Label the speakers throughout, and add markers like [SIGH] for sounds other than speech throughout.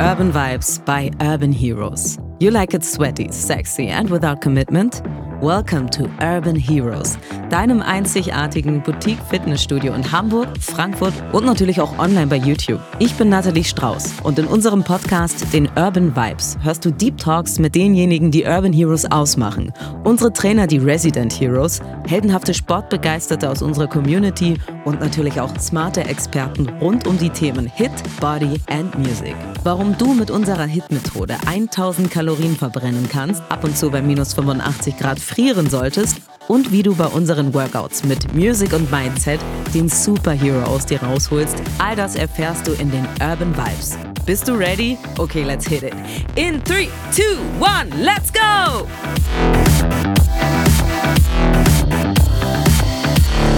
Speaker 1: Urban Vibes by Urban Heroes. You like it sweaty, sexy and without commitment? Welcome to Urban Heroes, deinem einzigartigen Boutique-Fitnessstudio in Hamburg, Frankfurt und natürlich auch online bei YouTube. Ich bin Nathalie Strauß und in unserem Podcast, den Urban Vibes, hörst du Deep Talks mit denjenigen, die Urban Heroes ausmachen. Unsere Trainer, die Resident Heroes, heldenhafte Sportbegeisterte aus unserer Community und natürlich auch smarte Experten rund um die Themen Hit, Body and Music. Warum du mit unserer Hit-Methode 1000 Kalorien verbrennen kannst, ab und zu bei minus 85 Grad frieren solltest und wie du bei unseren Workouts mit Music und Mindset den Superhero aus dir rausholst, all das erfährst du in den Urban Vibes. Bist du ready? Okay, let's hit it. In 3, 2, 1, let's go!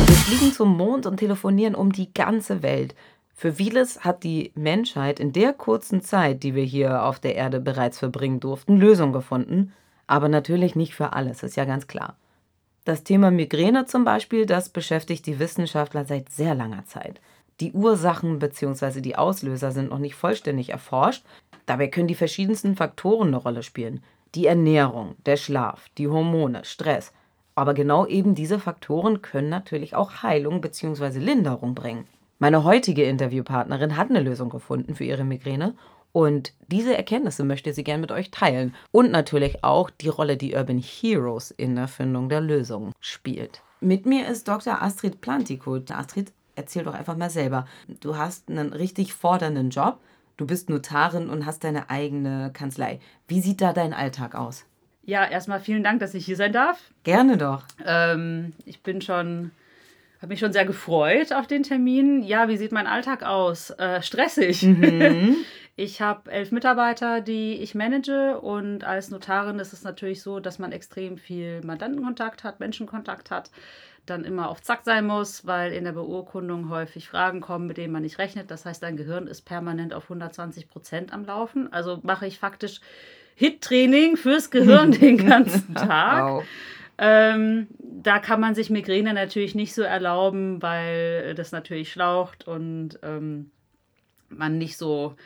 Speaker 1: Wir fliegen zum Mond und telefonieren um die ganze Welt. Für vieles hat die Menschheit in der kurzen Zeit, die wir hier auf der Erde bereits verbringen durften, Lösungen gefunden aber natürlich nicht für alles, ist ja ganz klar. Das Thema Migräne zum Beispiel, das beschäftigt die Wissenschaftler seit sehr langer Zeit. Die Ursachen bzw. die Auslöser sind noch nicht vollständig erforscht. Dabei können die verschiedensten Faktoren eine Rolle spielen. Die Ernährung, der Schlaf, die Hormone, Stress. Aber genau eben diese Faktoren können natürlich auch Heilung bzw. Linderung bringen. Meine heutige Interviewpartnerin hat eine Lösung gefunden für ihre Migräne und diese Erkenntnisse möchte sie gerne mit euch teilen. Und natürlich auch die Rolle, die Urban Heroes in der Findung der Lösung spielt. Mit mir ist Dr. Astrid Plantikot. Astrid, erzähl doch einfach mal selber. Du hast einen richtig fordernden Job. Du bist Notarin und hast deine eigene Kanzlei. Wie sieht da dein Alltag aus?
Speaker 2: Ja, erstmal vielen Dank, dass ich hier sein darf.
Speaker 1: Gerne doch.
Speaker 2: Ähm, ich bin schon habe mich schon sehr gefreut auf den Termin. Ja, wie sieht mein Alltag aus? Äh, stressig. Mhm. [LAUGHS] Ich habe elf Mitarbeiter, die ich manage und als Notarin ist es natürlich so, dass man extrem viel Mandantenkontakt hat, Menschenkontakt hat, dann immer auf Zack sein muss, weil in der Beurkundung häufig Fragen kommen, mit denen man nicht rechnet. Das heißt, dein Gehirn ist permanent auf 120 Prozent am Laufen. Also mache ich faktisch Hit-Training fürs Gehirn [LAUGHS] den ganzen Tag. Wow. Ähm, da kann man sich Migräne natürlich nicht so erlauben, weil das natürlich schlaucht und ähm, man nicht so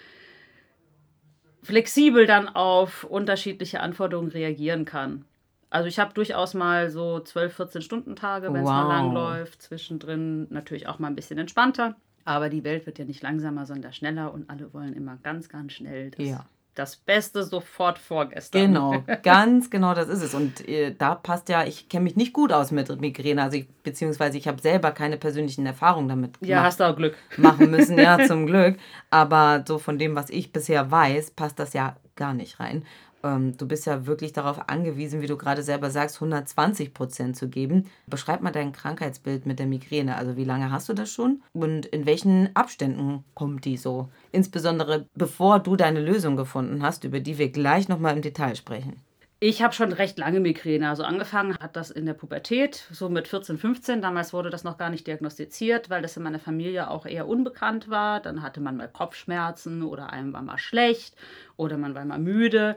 Speaker 2: flexibel dann auf unterschiedliche Anforderungen reagieren kann. Also ich habe durchaus mal so 12, 14 Stunden Tage, wenn es wow. mal lang läuft. Zwischendrin natürlich auch mal ein bisschen entspannter. Aber die Welt wird ja nicht langsamer, sondern schneller und alle wollen immer ganz, ganz schnell das ja das Beste sofort vorgestern.
Speaker 1: Genau, [LAUGHS] ganz genau das ist es. Und äh, da passt ja, ich kenne mich nicht gut aus mit Migräne, also ich, beziehungsweise ich habe selber keine persönlichen Erfahrungen damit
Speaker 2: ja, hast du auch Glück. [LAUGHS]
Speaker 1: machen müssen, ja, [LAUGHS] zum Glück. Aber so von dem, was ich bisher weiß, passt das ja gar nicht rein ähm, du bist ja wirklich darauf angewiesen, wie du gerade selber sagst, 120 Prozent zu geben. Beschreib mal dein Krankheitsbild mit der Migräne. Also wie lange hast du das schon und in welchen Abständen kommt die so? Insbesondere bevor du deine Lösung gefunden hast, über die wir gleich nochmal im Detail sprechen.
Speaker 2: Ich habe schon recht lange Migräne. Also angefangen hat das in der Pubertät, so mit 14, 15. Damals wurde das noch gar nicht diagnostiziert, weil das in meiner Familie auch eher unbekannt war. Dann hatte man mal Kopfschmerzen oder einem war mal schlecht oder man war mal müde.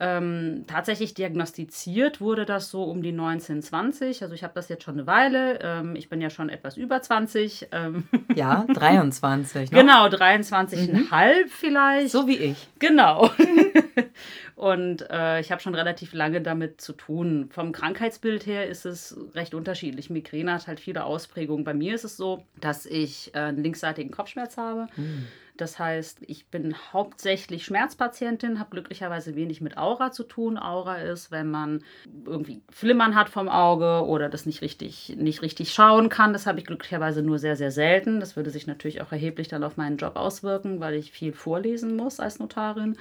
Speaker 2: Ähm, tatsächlich diagnostiziert wurde das so um die 1920. Also ich habe das jetzt schon eine Weile. Ähm, ich bin ja schon etwas über 20. Ähm [LAUGHS]
Speaker 1: ja, 23.
Speaker 2: Ne? Genau, 23,5 mhm. vielleicht.
Speaker 1: So wie ich.
Speaker 2: Genau. [LAUGHS] Und äh, ich habe schon relativ lange damit zu tun. Vom Krankheitsbild her ist es recht unterschiedlich. Migräne hat halt viele Ausprägungen. Bei mir ist es so, dass ich äh, einen linksseitigen Kopfschmerz habe. Mhm. Das heißt, ich bin hauptsächlich Schmerzpatientin, habe glücklicherweise wenig mit Aura zu tun. Aura ist, wenn man irgendwie Flimmern hat vom Auge oder das nicht richtig, nicht richtig schauen kann. Das habe ich glücklicherweise nur sehr, sehr selten. Das würde sich natürlich auch erheblich dann auf meinen Job auswirken, weil ich viel vorlesen muss als Notarin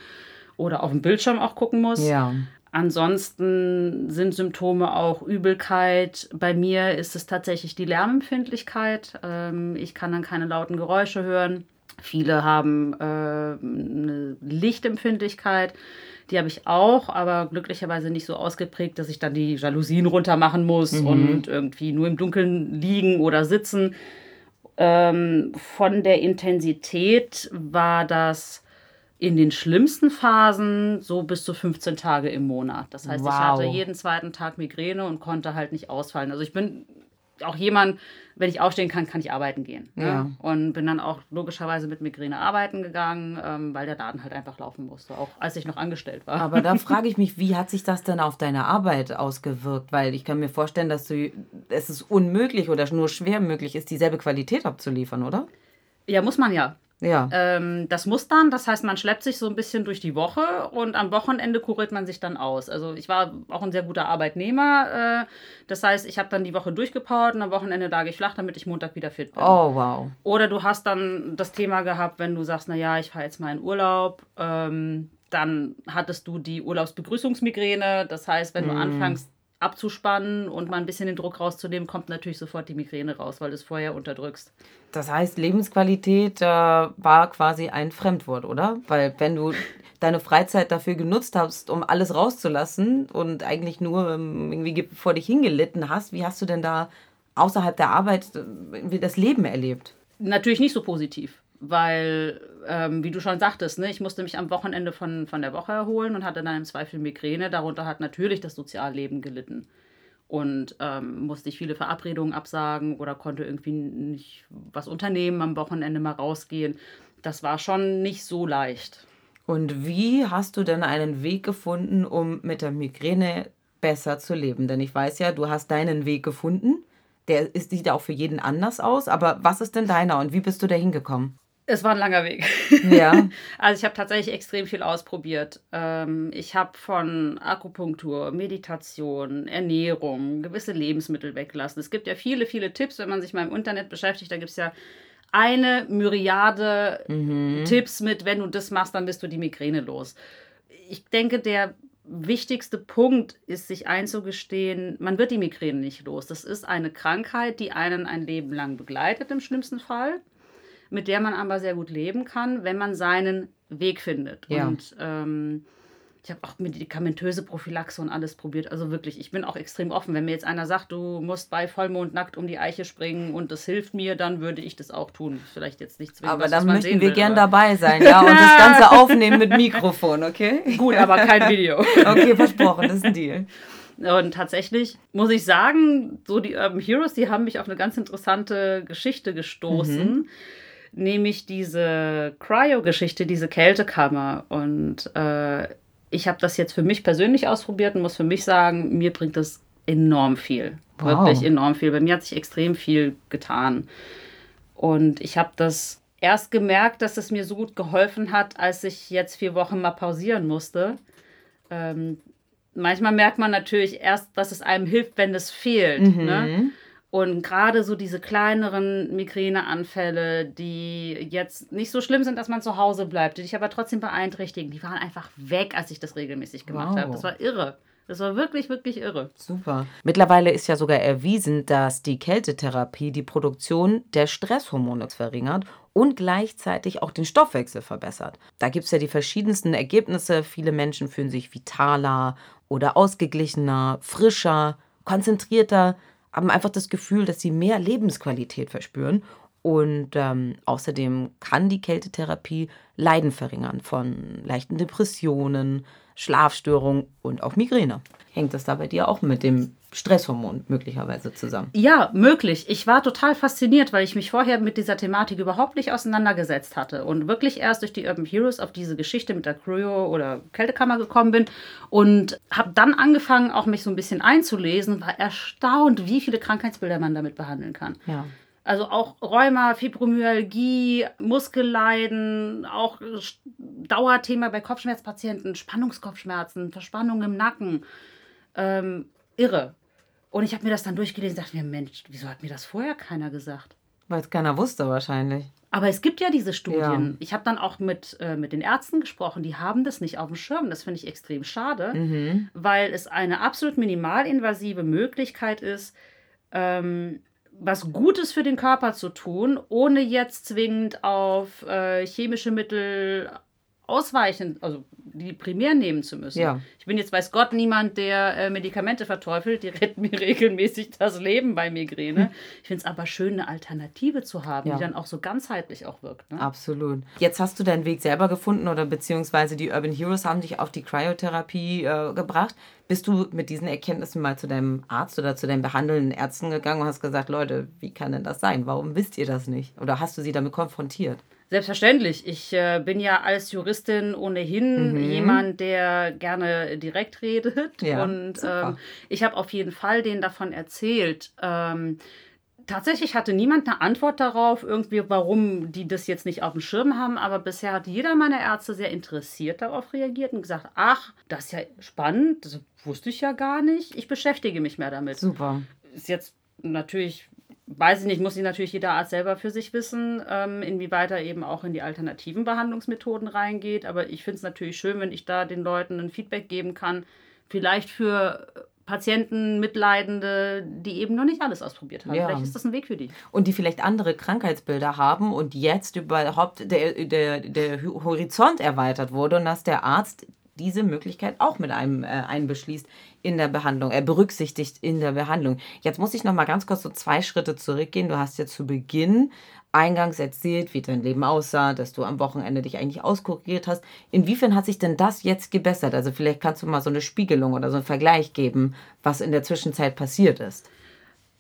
Speaker 2: oder auf dem Bildschirm auch gucken muss.
Speaker 1: Ja.
Speaker 2: Ansonsten sind Symptome auch Übelkeit. Bei mir ist es tatsächlich die Lärmempfindlichkeit. Ähm, ich kann dann keine lauten Geräusche hören. Viele haben äh, eine Lichtempfindlichkeit. Die habe ich auch, aber glücklicherweise nicht so ausgeprägt, dass ich dann die Jalousien runter machen muss mhm. und irgendwie nur im Dunkeln liegen oder sitzen. Ähm, von der Intensität war das in den schlimmsten Phasen so bis zu 15 Tage im Monat. Das heißt, wow. ich hatte jeden zweiten Tag Migräne und konnte halt nicht ausfallen. Also ich bin auch jemand, wenn ich aufstehen kann, kann ich arbeiten gehen. Ne?
Speaker 1: Ja.
Speaker 2: Und bin dann auch logischerweise mit Migräne arbeiten gegangen, ähm, weil der Laden halt einfach laufen musste, auch als ich noch angestellt war.
Speaker 1: Aber da [LAUGHS] frage ich mich, wie hat sich das denn auf deine Arbeit ausgewirkt? Weil ich kann mir vorstellen, dass du es ist unmöglich oder nur schwer möglich ist, dieselbe Qualität abzuliefern, oder?
Speaker 2: Ja, muss man ja.
Speaker 1: Ja.
Speaker 2: Ähm, das muss dann, das heißt, man schleppt sich so ein bisschen durch die Woche und am Wochenende kuriert man sich dann aus. Also ich war auch ein sehr guter Arbeitnehmer. Äh, das heißt, ich habe dann die Woche durchgepowert und am Wochenende lag ich flach, damit ich Montag wieder fit bin.
Speaker 1: Oh, wow.
Speaker 2: Oder du hast dann das Thema gehabt, wenn du sagst, naja, ich fahre jetzt mal in Urlaub, ähm, dann hattest du die Urlaubsbegrüßungsmigräne. Das heißt, wenn du anfängst abzuspannen und mal ein bisschen den Druck rauszunehmen, kommt natürlich sofort die Migräne raus, weil du es vorher unterdrückst.
Speaker 1: Das heißt, Lebensqualität äh, war quasi ein Fremdwort, oder? Weil wenn du deine Freizeit dafür genutzt hast, um alles rauszulassen und eigentlich nur ähm, irgendwie ge- vor dich hingelitten hast, wie hast du denn da außerhalb der Arbeit äh, das Leben erlebt?
Speaker 2: Natürlich nicht so positiv, weil, ähm, wie du schon sagtest, ne, ich musste mich am Wochenende von, von der Woche erholen und hatte dann im Zweifel Migräne. Darunter hat natürlich das Sozialleben gelitten. Und ähm, musste ich viele Verabredungen absagen oder konnte irgendwie nicht was unternehmen, am Wochenende mal rausgehen. Das war schon nicht so leicht.
Speaker 1: Und wie hast du denn einen Weg gefunden, um mit der Migräne besser zu leben? Denn ich weiß ja, du hast deinen Weg gefunden. Der ist, sieht auch für jeden anders aus. Aber was ist denn deiner und wie bist du da hingekommen?
Speaker 2: Es war ein langer Weg.
Speaker 1: Ja. [LAUGHS]
Speaker 2: Also ich habe tatsächlich extrem viel ausprobiert. Ähm, ich habe von Akupunktur, Meditation, Ernährung, gewisse Lebensmittel weggelassen. Es gibt ja viele, viele Tipps, wenn man sich mal im Internet beschäftigt. Da gibt es ja eine Myriade Tipps mit, wenn du das machst, dann bist du die Migräne los. Ich denke, der wichtigste Punkt ist, sich einzugestehen, man wird die Migräne nicht los. Das ist eine Krankheit, die einen ein Leben lang begleitet im schlimmsten Fall mit der man aber sehr gut leben kann, wenn man seinen Weg findet.
Speaker 1: Ja.
Speaker 2: Und ähm, ich habe auch medikamentöse Prophylaxe und alles probiert. Also wirklich, ich bin auch extrem offen. Wenn mir jetzt einer sagt, du musst bei Vollmond nackt um die Eiche springen und das hilft mir, dann würde ich das auch tun. Vielleicht jetzt nicht zwingend.
Speaker 1: Aber
Speaker 2: was,
Speaker 1: da
Speaker 2: was man
Speaker 1: möchten wir
Speaker 2: will,
Speaker 1: gern
Speaker 2: aber-
Speaker 1: dabei sein, ja, und das Ganze [LAUGHS] aufnehmen mit Mikrofon, okay?
Speaker 2: Gut, aber kein Video. [LAUGHS]
Speaker 1: Okay, versprochen, das ist ein Deal.
Speaker 2: Und tatsächlich muss ich sagen, so die Urban Heroes, die haben mich auf eine ganz interessante Geschichte gestoßen. Nämlich diese Cryo-Geschichte, diese Kältekammer. Und äh, ich habe das jetzt für mich persönlich ausprobiert und muss für mich sagen, mir bringt das enorm viel.
Speaker 1: Wow.
Speaker 2: Wirklich enorm viel. Bei mir hat sich extrem viel getan. Und ich habe das erst gemerkt, dass es mir so gut geholfen hat, als ich jetzt vier Wochen mal pausieren musste. Ähm, manchmal merkt man natürlich erst, dass es einem hilft, wenn es fehlt. Ne? Und gerade so diese kleineren Migräneanfälle, die jetzt nicht so schlimm sind, dass man zu Hause bleibt, die dich aber trotzdem beeinträchtigen, die waren einfach weg, als ich das regelmäßig gemacht
Speaker 1: Wow.
Speaker 2: habe. Das war irre. Das war wirklich, wirklich irre.
Speaker 1: Super. Mittlerweile ist ja sogar erwiesen, dass die Kältetherapie die Produktion der Stresshormone verringert und gleichzeitig auch den Stoffwechsel verbessert. Da gibt es ja die verschiedensten Ergebnisse. Viele Menschen fühlen sich vitaler oder ausgeglichener, frischer, konzentrierter, haben einfach das Gefühl, dass sie mehr Lebensqualität verspüren. Und ähm, außerdem kann die Kältetherapie Leiden verringern von leichten Depressionen, Schlafstörungen und auch Migräne. Hängt das da bei dir auch mit dem Stresshormon möglicherweise zusammen?
Speaker 2: Ja, möglich. Ich war total fasziniert, weil ich mich vorher mit dieser Thematik überhaupt nicht auseinandergesetzt hatte und wirklich erst durch die Urban Heroes auf diese Geschichte mit der Cryo oder Kältekammer gekommen bin und habe dann angefangen, auch mich so ein bisschen einzulesen, war erstaunt, wie viele Krankheitsbilder man damit behandeln kann.
Speaker 1: Ja.
Speaker 2: Also auch Rheuma, Fibromyalgie, Muskelleiden, auch Dauerthema bei Kopfschmerzpatienten, Spannungskopfschmerzen, Verspannung im Nacken. Ähm, irre. Und ich habe mir das dann durchgelesen und dachte mir, Mensch, wieso hat mir das vorher keiner gesagt?
Speaker 1: Weil es keiner wusste wahrscheinlich.
Speaker 2: Aber es gibt ja diese Studien.
Speaker 1: Ja.
Speaker 2: Ich habe dann auch mit, äh, mit den Ärzten gesprochen, die haben das nicht auf dem Schirm. Das finde ich extrem schade,
Speaker 1: Mhm.
Speaker 2: weil es eine absolut minimalinvasive Möglichkeit ist, ähm, was Gutes für den Körper zu tun, ohne jetzt zwingend auf äh, chemische Mittel ausweichen, also die primär nehmen zu müssen. Ja. Ich bin jetzt, weiß Gott, niemand, der äh, Medikamente verteufelt. Die retten mir [LAUGHS] regelmäßig das Leben bei Migräne. Ich finde es aber schön, eine Alternative zu haben, ja. die dann auch so ganzheitlich auch wirkt.
Speaker 1: Ne? Absolut. Jetzt hast du deinen Weg selber gefunden oder beziehungsweise die Urban Heroes haben dich auf die Cryotherapie äh, gebracht. Bist du mit diesen Erkenntnissen mal zu deinem Arzt oder zu deinen behandelnden Ärzten gegangen und hast gesagt, Leute, wie kann denn das sein? Warum wisst ihr das nicht? Oder hast du sie damit konfrontiert?
Speaker 2: Selbstverständlich. Ich äh, bin ja als Juristin ohnehin mhm. jemand, der gerne direkt redet. Ja, und ähm, ich habe auf jeden Fall denen davon erzählt. Ähm, tatsächlich hatte niemand eine Antwort darauf, irgendwie, warum die das jetzt nicht auf dem Schirm haben. Aber bisher hat jeder meiner Ärzte sehr interessiert darauf reagiert und gesagt: Ach, das ist ja spannend. Das wusste ich ja gar nicht. Ich beschäftige mich mehr damit.
Speaker 1: Super.
Speaker 2: Ist jetzt natürlich weiß ich nicht, muss sich natürlich jeder Arzt selber für sich wissen, ähm, inwieweit er eben auch in die alternativen Behandlungsmethoden reingeht. Aber ich finde es natürlich schön, wenn ich da den Leuten ein Feedback geben kann. Vielleicht für Patienten, Mitleidende, die eben noch nicht alles ausprobiert haben. Ja. Vielleicht ist das ein Weg für die.
Speaker 1: Und die vielleicht andere Krankheitsbilder haben und jetzt überhaupt der, der, der Horizont erweitert wurde und dass der Arzt diese Möglichkeit auch mit einem äh, einbeschließt in der Behandlung, äh, berücksichtigt in der Behandlung. Jetzt muss ich noch mal ganz kurz so zwei Schritte zurückgehen. Du hast ja zu Beginn eingangs erzählt, wie dein Leben aussah, dass du am Wochenende dich eigentlich auskuriert hast. Inwiefern hat sich denn das jetzt gebessert? Also vielleicht kannst du mal so eine Spiegelung oder so einen Vergleich geben, was in der Zwischenzeit passiert ist.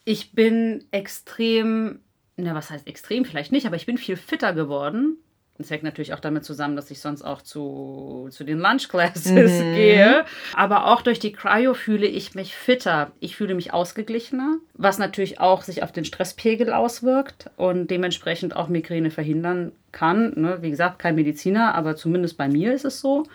Speaker 2: Ich bin extrem, na was heißt extrem vielleicht nicht, aber ich bin viel fitter geworden das hängt natürlich auch damit zusammen, dass ich sonst auch zu, zu den Lunch Classes mhm. gehe. Aber auch durch die Cryo fühle ich mich fitter. Ich fühle mich ausgeglichener, was natürlich auch sich auf den Stresspegel auswirkt und dementsprechend auch Migräne verhindern kann. Ne? Wie gesagt, kein Mediziner, aber zumindest bei mir ist es so.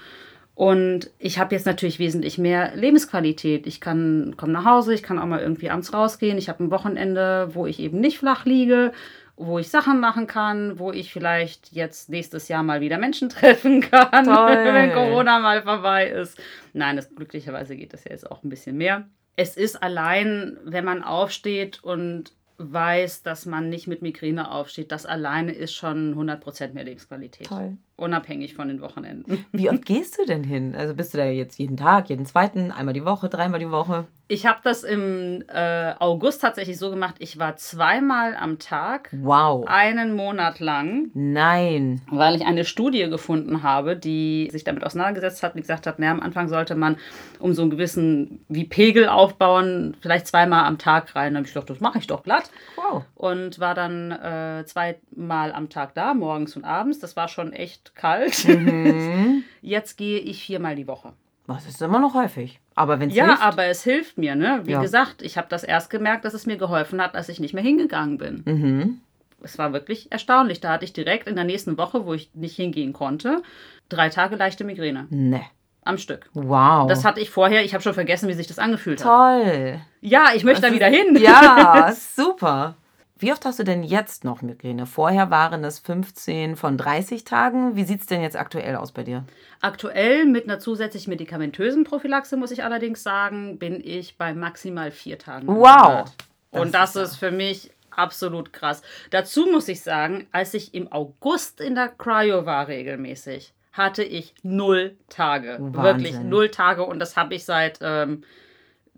Speaker 2: Und ich habe jetzt natürlich wesentlich mehr Lebensqualität. Ich kann komme nach Hause, ich kann auch mal irgendwie abends rausgehen. Ich habe ein Wochenende, wo ich eben nicht flach liege wo ich Sachen machen kann, wo ich vielleicht jetzt nächstes Jahr mal wieder Menschen [LAUGHS] treffen kann, [LAUGHS] wenn Corona mal vorbei ist. Nein, das, glücklicherweise geht das ja jetzt auch ein bisschen mehr. Es ist allein, wenn man aufsteht und weiß, dass man nicht mit Migräne aufsteht, das alleine ist schon 100% mehr Lebensqualität. Toll. Unabhängig von den Wochenenden. [LAUGHS]
Speaker 1: Wie oft gehst du denn hin? Also bist du da jetzt jeden Tag, jeden zweiten, einmal die Woche, dreimal die Woche?
Speaker 2: Ich habe das im äh, August tatsächlich so gemacht. Ich war zweimal am Tag.
Speaker 1: Wow.
Speaker 2: Einen Monat lang.
Speaker 1: Nein.
Speaker 2: Weil ich eine Studie gefunden habe, die sich damit auseinandergesetzt hat und gesagt hat, naja, am Anfang sollte man um so einen gewissen wie Pegel aufbauen, vielleicht zweimal am Tag rein. Da habe ich gedacht, das mache ich doch glatt. Wow. Und war dann äh, zweimal am Tag da, morgens und abends. Das war schon echt kalt. Mhm. [LAUGHS] Jetzt gehe ich viermal die Woche.
Speaker 1: Das ist immer noch häufig. Aber wenn
Speaker 2: Ja, hilft, aber es hilft mir, ne? Wie ja. gesagt, ich habe das erst gemerkt, dass es mir geholfen hat, als ich nicht mehr hingegangen bin. Mhm. Es war wirklich erstaunlich. Da hatte ich direkt in der nächsten Woche, wo ich nicht hingehen konnte, drei Tage leichte Migräne.
Speaker 1: Ne.
Speaker 2: Am Stück.
Speaker 1: Wow.
Speaker 2: Das hatte ich vorher, ich habe schon vergessen, wie sich das angefühlt
Speaker 1: Toll. hat. Toll.
Speaker 2: Ja, ich möchte das da wieder hin.
Speaker 1: Ja, [LAUGHS] super. Wie oft hast du denn jetzt noch Migräne? Vorher waren es 15 von 30 Tagen. Wie sieht es denn jetzt aktuell aus bei dir?
Speaker 2: Aktuell mit einer zusätzlich medikamentösen Prophylaxe, muss ich allerdings sagen, bin ich bei maximal vier Tagen.
Speaker 1: Wow!
Speaker 2: Und das, das ist, ist für mich absolut krass. Dazu muss ich sagen, als ich im August in der Cryo war regelmäßig, hatte ich null Tage. Wahnsinn. Wirklich null Tage. Und das habe ich seit ähm,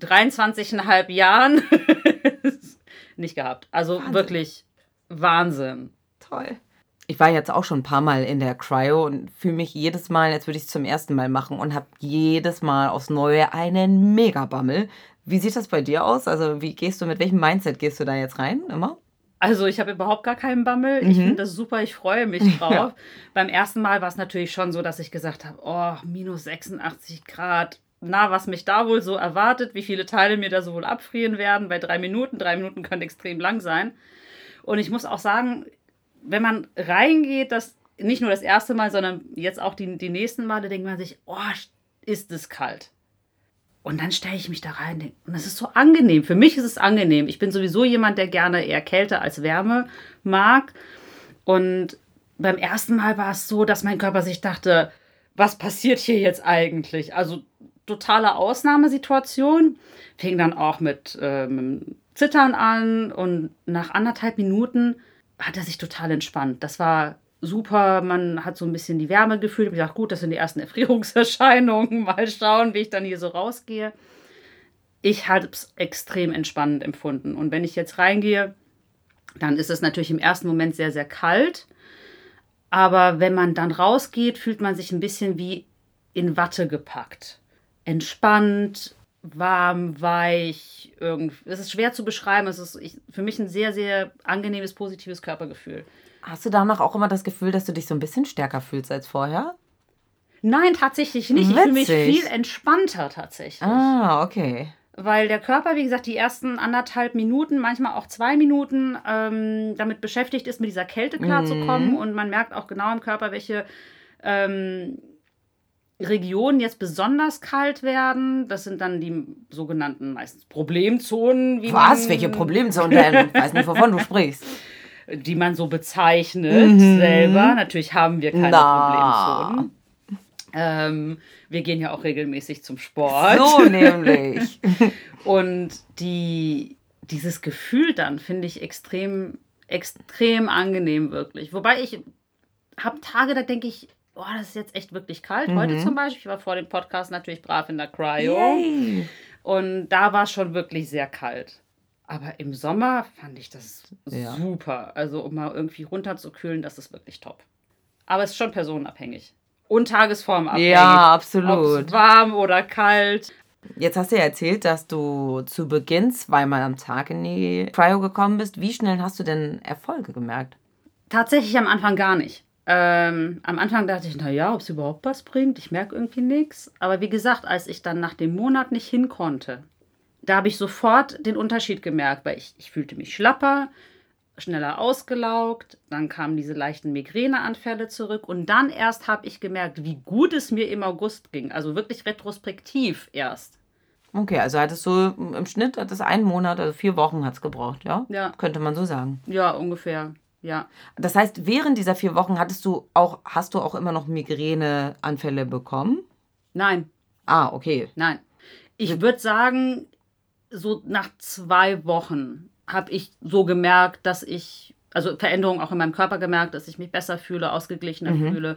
Speaker 2: 23,5 Jahren [LAUGHS] nicht gehabt. Also Wahnsinn. wirklich Wahnsinn.
Speaker 1: Toll. Ich war jetzt auch schon ein paar Mal in der Cryo und fühle mich jedes Mal, als würde ich es zum ersten Mal machen und habe jedes Mal aufs Neue einen Megabammel. Wie sieht das bei dir aus? Also, wie gehst du, mit welchem Mindset gehst du da jetzt rein? Immer?
Speaker 2: Also ich habe überhaupt gar keinen Bammel. Mhm. Ich finde das super, ich freue mich [LAUGHS] drauf. Ja. Beim ersten Mal war es natürlich schon so, dass ich gesagt habe, oh, minus 86 Grad, na, was mich da wohl so erwartet, wie viele Teile mir da so wohl abfrieren werden bei drei Minuten. Drei Minuten können extrem lang sein. Und ich muss auch sagen, wenn man reingeht, das nicht nur das erste Mal, sondern jetzt auch die, die nächsten Male, denkt man sich, oh, ist es kalt. Und dann stelle ich mich da rein und das ist so angenehm. Für mich ist es angenehm. Ich bin sowieso jemand, der gerne eher Kälte als Wärme mag. Und beim ersten Mal war es so, dass mein Körper sich dachte, was passiert hier jetzt eigentlich? Also totale Ausnahmesituation. Fing dann auch mit, äh, mit Zittern an und nach anderthalb Minuten hat er sich total entspannt. Das war super. Man hat so ein bisschen die Wärme gefühlt. Ich gesagt, gut, das sind die ersten [LAUGHS] Erfrierungserscheinungen. Mal schauen, wie ich dann hier so rausgehe. Ich habe es extrem entspannend empfunden. Und wenn ich jetzt reingehe, dann ist es natürlich im ersten Moment sehr, sehr kalt. Aber wenn man dann rausgeht, fühlt man sich ein bisschen wie in Watte gepackt. Entspannt, warm, weich. Irgend es ist schwer zu beschreiben. Es ist für mich ein sehr, sehr angenehmes, positives Körpergefühl.
Speaker 1: Hast du danach auch immer das Gefühl, dass du dich so ein bisschen stärker fühlst als vorher?
Speaker 2: Nein, tatsächlich nicht. Witzig. Ich fühle mich viel entspannter tatsächlich.
Speaker 1: Ah, okay.
Speaker 2: Weil der Körper, wie gesagt, die ersten anderthalb Minuten, manchmal auch zwei Minuten, ähm, damit beschäftigt ist, mit dieser Kälte klarzukommen. Mhm. Und man merkt auch genau im Körper, welche ähm, Regionen jetzt besonders kalt werden. Das sind dann die sogenannten meistens Problemzonen.
Speaker 1: Was? Welche Problemzonen denn? [LAUGHS] Ich weiß nicht, wovon du sprichst
Speaker 2: die man so bezeichnet mhm. selber. Natürlich haben wir keine Na. Problemzonen. Ähm, wir gehen ja auch regelmäßig zum Sport.
Speaker 1: So nämlich. [LAUGHS] [LAUGHS]
Speaker 2: Und die, dieses Gefühl dann finde ich extrem, extrem angenehm wirklich. Wobei ich habe Tage, da denke ich, oh, das ist jetzt echt wirklich kalt. Mhm. Heute zum Beispiel, ich war vor dem Podcast natürlich brav in der Cryo. Yay. Und da war es schon wirklich sehr kalt. Aber im Sommer fand ich das ja. super. Also, um mal irgendwie runterzukühlen, das ist wirklich top. Aber es ist schon personenabhängig. Und tagesformabhängig.
Speaker 1: Ja, absolut.
Speaker 2: warm oder kalt.
Speaker 1: Jetzt hast du ja erzählt, dass du zu Beginn zweimal am Tag in die Cryo gekommen bist. Wie schnell hast du denn Erfolge gemerkt?
Speaker 2: Tatsächlich am Anfang gar nicht. Ähm, am Anfang dachte ich, naja, ob es überhaupt was bringt. Ich merke irgendwie nichts. Aber wie gesagt, als ich dann nach dem Monat nicht hin konnte, da habe ich sofort den Unterschied gemerkt, weil ich, ich fühlte mich schlapper, schneller ausgelaugt, dann kamen diese leichten Migräneanfälle zurück und dann erst habe ich gemerkt, wie gut es mir im August ging, also wirklich retrospektiv erst.
Speaker 1: Okay, also hattest du im Schnitt hat es einen Monat, also vier Wochen hat es gebraucht, ja?
Speaker 2: Ja.
Speaker 1: Könnte man so sagen.
Speaker 2: Ja, ungefähr. Ja.
Speaker 1: Das heißt, während dieser vier Wochen hattest du auch, hast du auch immer noch Migräneanfälle bekommen?
Speaker 2: Nein.
Speaker 1: Ah, okay.
Speaker 2: Nein. Ich würde sagen, so nach zwei Wochen habe ich so gemerkt, dass ich, also Veränderungen auch in meinem Körper gemerkt, dass ich mich besser fühle, ausgeglichener mhm. fühle,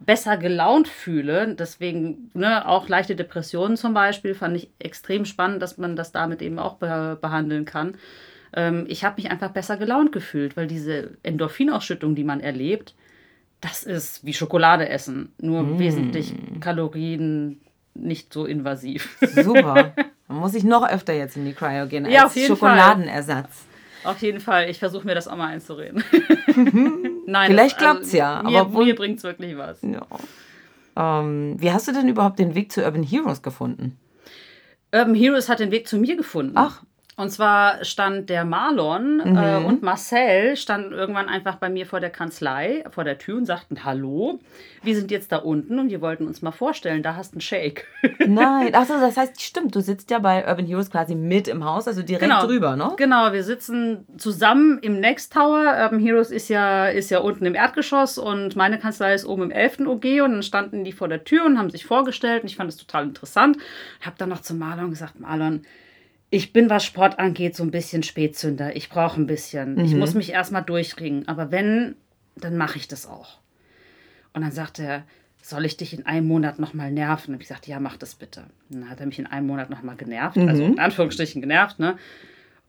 Speaker 2: besser gelaunt fühle. Deswegen ne, auch leichte Depressionen zum Beispiel fand ich extrem spannend, dass man das damit eben auch be behandeln kann. Ähm, ich habe mich einfach besser gelaunt gefühlt, weil diese Endorphinausschüttung, die man erlebt, das ist wie Schokolade essen, nur mm. wesentlich Kalorien nicht so invasiv.
Speaker 1: Super. [LAUGHS] Man muss ich noch öfter jetzt in die Cryo gehen als
Speaker 2: ja, auf jeden
Speaker 1: Schokoladenersatz.
Speaker 2: Fall. Auf jeden Fall. Ich versuche mir das auch mal einzureden. [LAUGHS]
Speaker 1: Nein, Vielleicht klappt es also, ja.
Speaker 2: Mir, aber mir bringt es wirklich was.
Speaker 1: Ja. Ähm, wie hast du denn überhaupt den Weg zu Urban Heroes gefunden?
Speaker 2: Urban Heroes hat den Weg zu mir gefunden.
Speaker 1: Ach.
Speaker 2: Und zwar stand der Marlon äh, mhm. äh, und Marcel standen irgendwann einfach bei mir vor der Kanzlei, vor der Tür und sagten Hallo. Wir sind jetzt da unten und wir wollten uns mal vorstellen, da hast du einen Shake. [LAUGHS]
Speaker 1: Nein, achso, das heißt, stimmt, du sitzt ja bei Urban Heroes quasi mit im Haus, also direkt
Speaker 2: genau.
Speaker 1: drüber, ne?
Speaker 2: Genau, wir sitzen zusammen im Next Tower. Urban Heroes ist ja, ist ja unten im Erdgeschoss und meine Kanzlei ist oben im 11. OG und dann standen die vor der Tür und haben sich vorgestellt und ich fand es total interessant. Hab dann noch zu Marlon gesagt, Marlon, ich bin, was Sport angeht, so ein bisschen Spätzünder. Ich brauche ein bisschen. Mhm. Ich muss mich erstmal durchringen. Aber wenn, dann mache ich das auch. Und dann sagte er, soll ich dich in einem Monat nochmal nerven? Und ich sagte, ja, mach das bitte. Und dann hat er mich in einem Monat nochmal genervt, mhm. also in Anführungsstrichen genervt. Ne?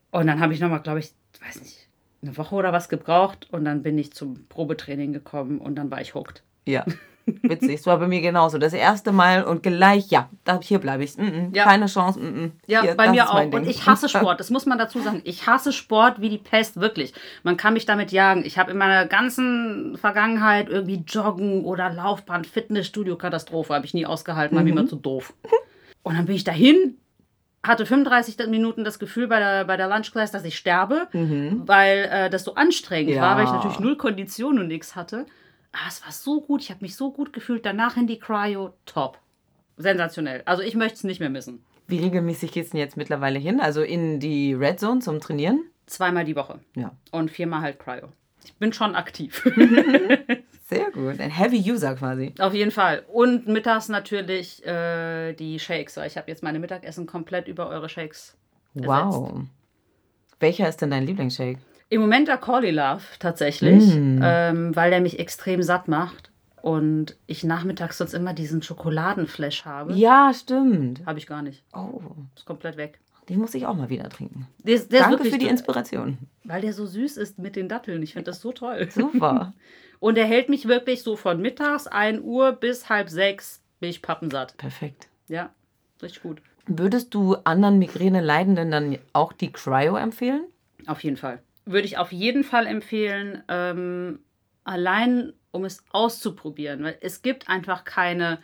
Speaker 2: Und dann habe ich nochmal, glaube ich, weiß nicht, eine Woche oder was gebraucht. Und dann bin ich zum Probetraining gekommen und dann war ich hooked.
Speaker 1: Ja. [LAUGHS] Witzig, es war bei mir genauso. Das erste Mal und gleich, ja, da, hier bleibe ich. Mm -mm, ja. Keine Chance. Mm
Speaker 2: ja,
Speaker 1: hier,
Speaker 2: bei mir auch. Und ich hasse [LAUGHS] Sport, das muss man dazu sagen. Ich hasse Sport wie die Pest, wirklich. Man kann mich damit jagen. Ich habe in meiner ganzen Vergangenheit irgendwie Joggen oder Laufbahn, Fitnessstudio, Katastrophe, habe ich nie ausgehalten, war mhm. mir immer zu doof. Und dann bin ich dahin, hatte 35 Minuten das Gefühl bei der, bei der Lunchclass, dass ich sterbe, mhm. weil äh, das so anstrengend ja. war, weil ich natürlich null Kondition und nichts hatte. Ah, es war so gut, ich habe mich so gut gefühlt. Danach in die Cryo, top. Sensationell. Also ich möchte es nicht mehr missen.
Speaker 1: Wie regelmäßig geht es denn jetzt mittlerweile hin? Also in die Red Zone zum Trainieren?
Speaker 2: Zweimal die Woche.
Speaker 1: Ja.
Speaker 2: Und viermal halt Cryo. Ich bin schon aktiv. [LAUGHS]
Speaker 1: Sehr gut. Ein Heavy User quasi.
Speaker 2: Auf jeden Fall. Und mittags natürlich äh, die Shakes. Ich habe jetzt meine Mittagessen komplett über eure Shakes.
Speaker 1: Wow. Ersetzt. Welcher ist denn dein Lieblingsshake?
Speaker 2: Im Moment der Corley Love tatsächlich, mm. ähm, weil der mich extrem satt macht und ich nachmittags sonst immer diesen Schokoladenflash habe.
Speaker 3: Ja, stimmt.
Speaker 2: Habe ich gar nicht.
Speaker 3: Oh.
Speaker 2: Ist komplett weg.
Speaker 3: Den muss ich auch mal wieder trinken.
Speaker 2: Der, der
Speaker 3: Danke für die Inspiration.
Speaker 2: Weil der so süß ist mit den Datteln. Ich finde das so toll.
Speaker 3: Super. [LAUGHS]
Speaker 2: Und er hält mich wirklich so von mittags 1 Uhr bis halb sechs bin ich pappensatt.
Speaker 3: Perfekt.
Speaker 2: Ja, richtig gut.
Speaker 3: Würdest du anderen Migräne-Leidenden dann auch die Cryo empfehlen?
Speaker 2: Auf jeden Fall. Würde ich auf jeden Fall empfehlen, ähm, allein um es auszuprobieren. Weil es gibt einfach keine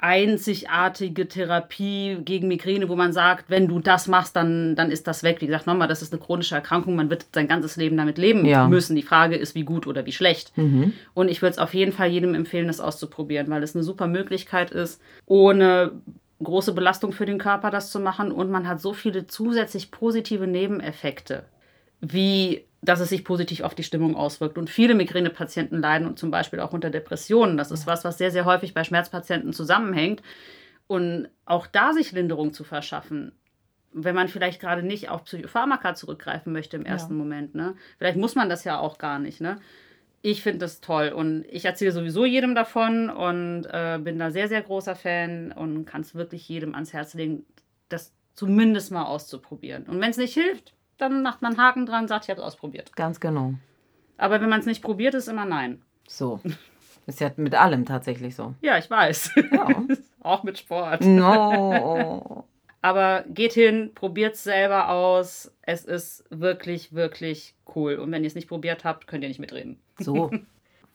Speaker 2: einzigartige Therapie gegen Migräne, wo man sagt, wenn du das machst, dann, dann ist das weg. Wie gesagt, nochmal, das ist eine chronische Erkrankung, man wird sein ganzes Leben damit leben ja. müssen. Die Frage ist, wie gut oder wie schlecht. Mhm. Und ich würde es auf jeden Fall jedem empfehlen, das auszuprobieren, weil es eine super Möglichkeit ist, ohne große Belastung für den Körper das zu machen und man hat so viele zusätzlich positive Nebeneffekte, wie dass es sich positiv auf die Stimmung auswirkt. Und viele Migränepatienten leiden und zum Beispiel auch unter Depressionen. Das ist was, was sehr, sehr häufig bei Schmerzpatienten zusammenhängt. Und auch da sich Linderung zu verschaffen, wenn man vielleicht gerade nicht auf Psychopharmaka zurückgreifen möchte im ersten ja. Moment. Ne? Vielleicht muss man das ja auch gar nicht. Ne? Ich finde das toll und ich erzähle sowieso jedem davon und äh, bin da sehr, sehr großer Fan und kann es wirklich jedem ans Herz legen, das zumindest mal auszuprobieren. Und wenn es nicht hilft, dann macht man Haken dran, sagt, ich habe es ausprobiert.
Speaker 3: Ganz genau.
Speaker 2: Aber wenn man es nicht probiert, ist immer nein.
Speaker 3: So. Ist ja mit allem tatsächlich so.
Speaker 2: Ja, ich weiß. Ja. [LAUGHS] Auch mit Sport.
Speaker 3: No.
Speaker 2: Aber geht hin, probiert es selber aus. Es ist wirklich, wirklich cool. Und wenn ihr es nicht probiert habt, könnt ihr nicht mitreden.
Speaker 3: So. [LAUGHS]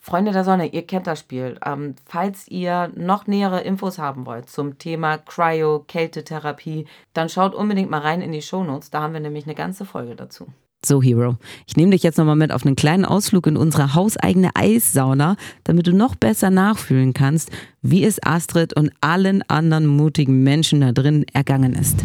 Speaker 3: Freunde der Sonne, ihr kennt das Spiel. Ähm, falls ihr noch nähere Infos haben wollt zum Thema Cryo-Kältetherapie, dann schaut unbedingt mal rein in die Shownotes. Da haben wir nämlich eine ganze Folge dazu. So, Hero, ich nehme dich jetzt nochmal mit auf einen kleinen Ausflug in unsere hauseigene Eissauna, damit du noch besser nachfühlen kannst, wie es Astrid und allen anderen mutigen Menschen da drin ergangen ist.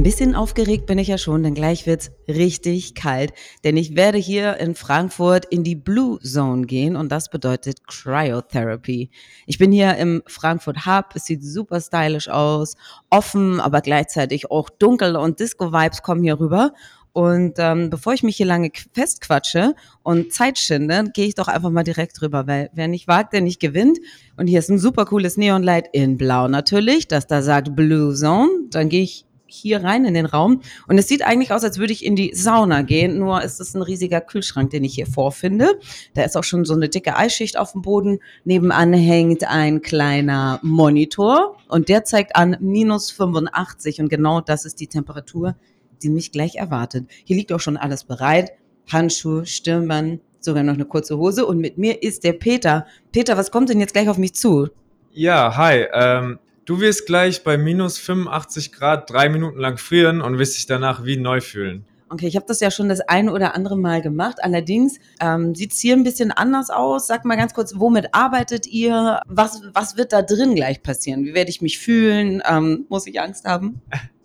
Speaker 3: Ein bisschen aufgeregt bin ich ja schon, denn gleich wird's richtig kalt, denn ich werde hier in Frankfurt in die Blue Zone gehen und das bedeutet Cryotherapy. Ich bin hier im Frankfurt Hub, es sieht super stylisch aus, offen, aber gleichzeitig auch dunkel und Disco-Vibes kommen hier rüber. Und ähm, bevor ich mich hier lange festquatsche und Zeit schinde, gehe ich doch einfach mal direkt drüber, weil wer nicht wagt, der nicht gewinnt. Und hier ist ein super cooles Neonlight in Blau natürlich, das da sagt Blue Zone. Dann gehe ich hier rein in den Raum und es sieht eigentlich aus, als würde ich in die Sauna gehen, nur ist es ein riesiger Kühlschrank, den ich hier vorfinde. Da ist auch schon so eine dicke Eisschicht auf dem Boden. Nebenan hängt ein kleiner Monitor und der zeigt an minus 85 und genau das ist die Temperatur, die mich gleich erwartet. Hier liegt auch schon alles bereit. Handschuhe, Stirnband, sogar noch eine kurze Hose und mit mir ist der Peter. Peter, was kommt denn jetzt gleich auf mich zu?
Speaker 4: Ja, hi. Ähm, Du wirst gleich bei minus 85 Grad drei Minuten lang frieren und wirst dich danach wie neu fühlen.
Speaker 3: Okay, ich habe das ja schon das eine oder andere Mal gemacht. Allerdings ähm, sieht es hier ein bisschen anders aus. Sag mal ganz kurz, womit arbeitet ihr? Was, was wird da drin gleich passieren? Wie werde ich mich fühlen? Ähm, muss ich Angst haben?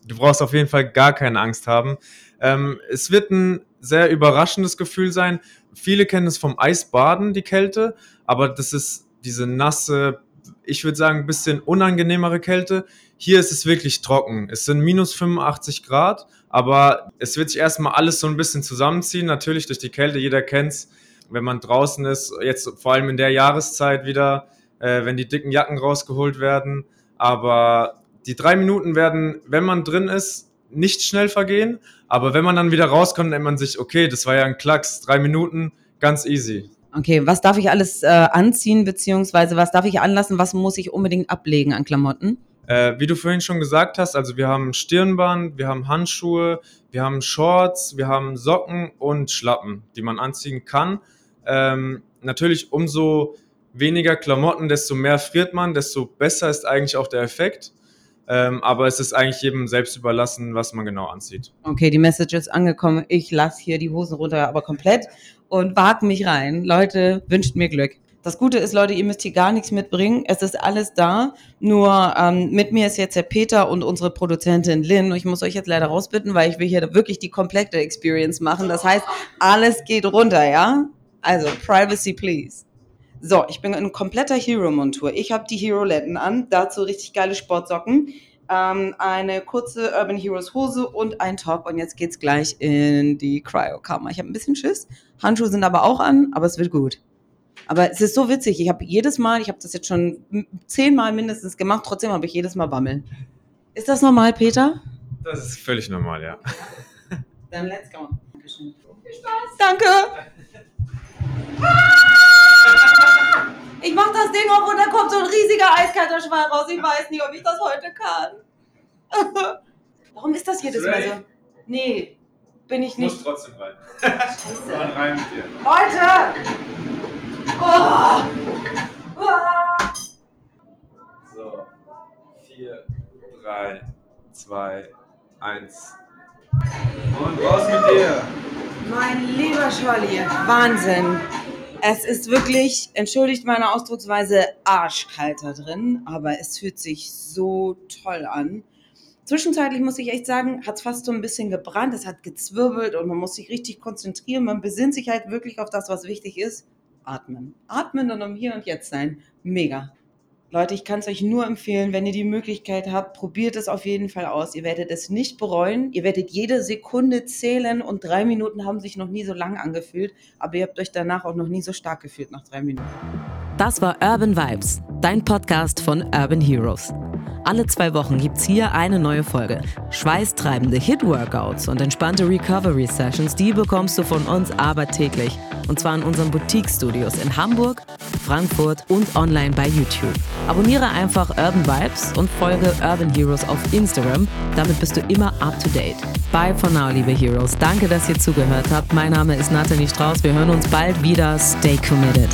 Speaker 4: Du brauchst auf jeden Fall gar keine Angst haben. Ähm, es wird ein sehr überraschendes Gefühl sein. Viele kennen es vom Eisbaden, die Kälte, aber das ist diese nasse, ich würde sagen, ein bisschen unangenehmere Kälte. Hier ist es wirklich trocken. Es sind minus 85 Grad, aber es wird sich erstmal alles so ein bisschen zusammenziehen. Natürlich durch die Kälte, jeder kennt es, wenn man draußen ist, jetzt vor allem in der Jahreszeit wieder, äh, wenn die dicken Jacken rausgeholt werden. Aber die drei Minuten werden, wenn man drin ist, nicht schnell vergehen. Aber wenn man dann wieder rauskommt, nennt man sich, okay, das war ja ein Klacks, drei Minuten, ganz easy.
Speaker 3: Okay, was darf ich alles äh, anziehen, beziehungsweise was darf ich anlassen, was muss ich unbedingt ablegen an Klamotten?
Speaker 4: Äh, wie du vorhin schon gesagt hast, also wir haben Stirnband, wir haben Handschuhe, wir haben Shorts, wir haben Socken und Schlappen, die man anziehen kann. Ähm, natürlich umso weniger Klamotten, desto mehr friert man, desto besser ist eigentlich auch der Effekt. Ähm, aber es ist eigentlich jedem selbst überlassen, was man genau anzieht.
Speaker 3: Okay, die Message ist angekommen. Ich lasse hier die Hosen runter, aber komplett und wage mich rein. Leute, wünscht mir Glück. Das Gute ist, Leute, ihr müsst hier gar nichts mitbringen. Es ist alles da. Nur ähm, mit mir ist jetzt der Peter und unsere Produzentin Lynn. Und ich muss euch jetzt leider rausbitten, weil ich will hier wirklich die komplette Experience machen. Das heißt, alles geht runter, ja? Also, Privacy, please. So, ich bin in kompletter Hero-Montur. Ich habe die Hero-Letten an, dazu richtig geile Sportsocken. ähm, eine kurze Urban Heroes Hose und ein Top. Und jetzt geht's gleich in die Cryo-Kammer. Ich habe ein bisschen Schiss. Handschuhe sind aber auch an, aber es wird gut. Aber es ist so witzig. Ich habe jedes Mal, ich habe das jetzt schon zehnmal mindestens gemacht, trotzdem habe ich jedes Mal Bammel. Ist das normal, Peter?
Speaker 4: Das ist völlig normal, ja.
Speaker 3: Dann let's go. Dankeschön. Viel Spaß. Danke. Ich mach das Ding auf und da kommt so ein riesiger eiskalter Schwall raus. Ich weiß nicht, ob ich das heute kann. [LAUGHS] Warum ist das jedes Mal so? Nee, bin ich nicht.
Speaker 4: Muss trotzdem rein. Scheiße. rein mit dir.
Speaker 3: Leute! Oh!
Speaker 4: So. 4, 3, 2, 1. Und raus mit dir!
Speaker 3: Mein lieber Scholli, Wahnsinn. Es ist wirklich, entschuldigt meine Ausdrucksweise, arschkalt da drin, aber es fühlt sich so toll an. Zwischenzeitlich muss ich echt sagen, hat es fast so ein bisschen gebrannt, es hat gezwirbelt und man muss sich richtig konzentrieren. Man besinnt sich halt wirklich auf das, was wichtig ist. Atmen. Atmen und um hier und jetzt sein. Mega. Leute, ich kann es euch nur empfehlen, wenn ihr die Möglichkeit habt, probiert es auf jeden Fall aus. Ihr werdet es nicht bereuen. Ihr werdet jede Sekunde zählen und drei Minuten haben sich noch nie so lang angefühlt, aber ihr habt euch danach auch noch nie so stark gefühlt nach drei Minuten.
Speaker 1: Das war Urban Vibes, dein Podcast von Urban Heroes. Alle zwei Wochen gibt's hier eine neue Folge. Schweißtreibende Hit-Workouts und entspannte Recovery-Sessions, die bekommst du von uns aber täglich. Und zwar in unseren Boutique-Studios in Hamburg, Frankfurt und online bei YouTube. Abonniere einfach Urban Vibes und folge Urban Heroes auf Instagram. Damit bist du immer up to date. Bye for now, liebe Heroes. Danke, dass ihr zugehört habt. Mein Name ist Nathalie Strauß. Wir hören uns bald wieder. Stay committed.